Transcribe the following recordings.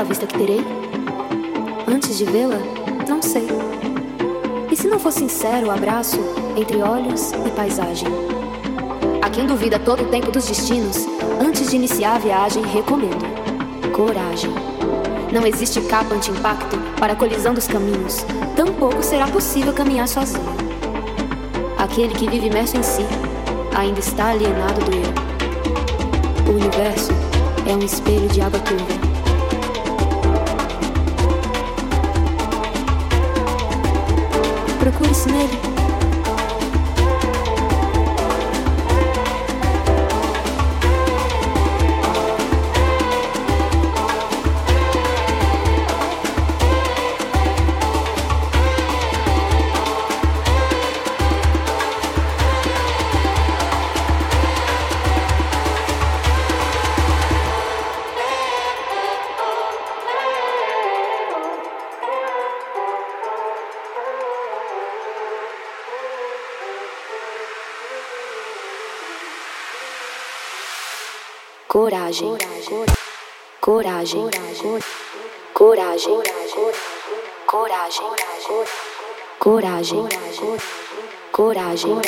bela vista que terei? Antes de vê-la, não sei. E se não for sincero o abraço entre olhos e paisagem? A quem duvida todo o tempo dos destinos, antes de iniciar a viagem, recomendo coragem. Não existe capa anti-impacto para a colisão dos caminhos, tampouco será possível caminhar sozinho. Aquele que vive imerso em si ainda está alienado do eu. O universo é um espelho de água turva procure-se nele. Coragem, coragem, coragem, coragem, coragem, coragem.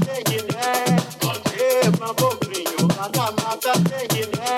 Take mata, mata, mata, mata, mata, mata, mata, mata, mata,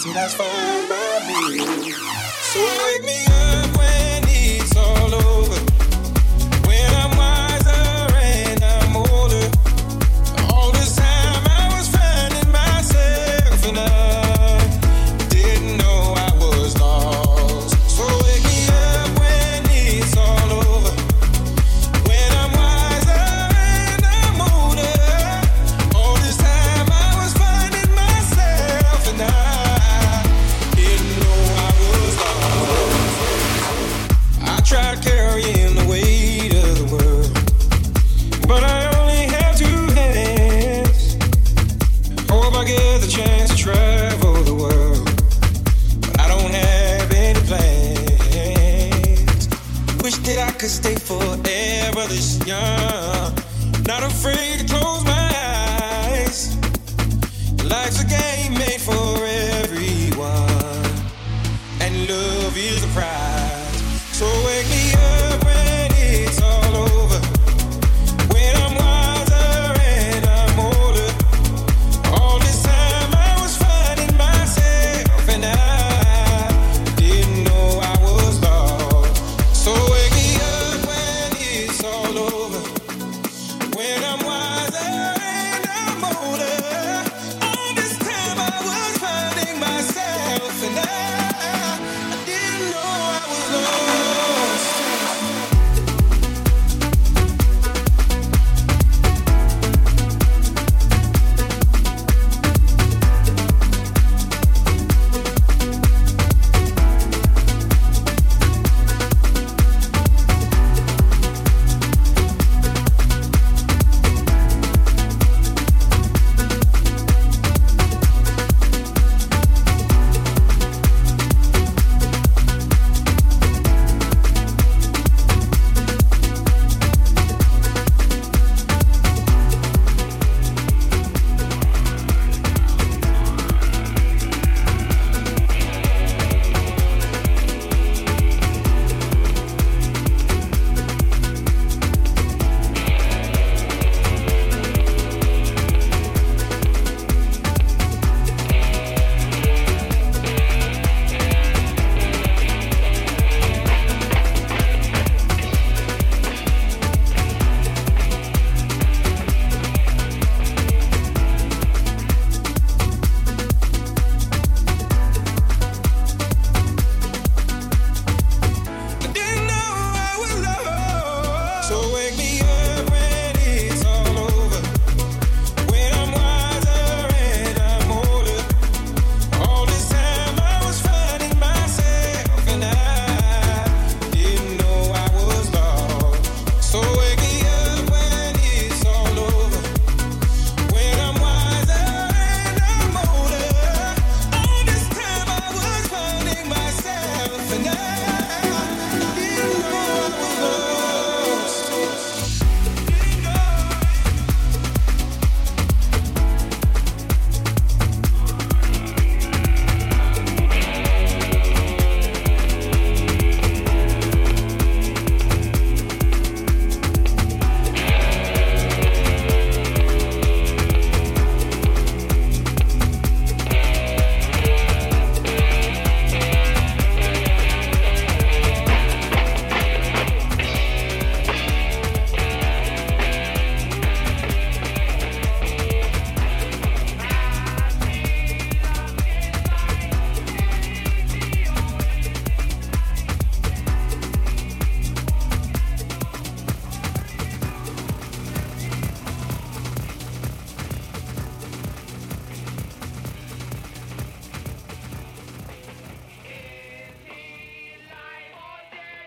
See, that's fine by me. So wake me up when it's all over.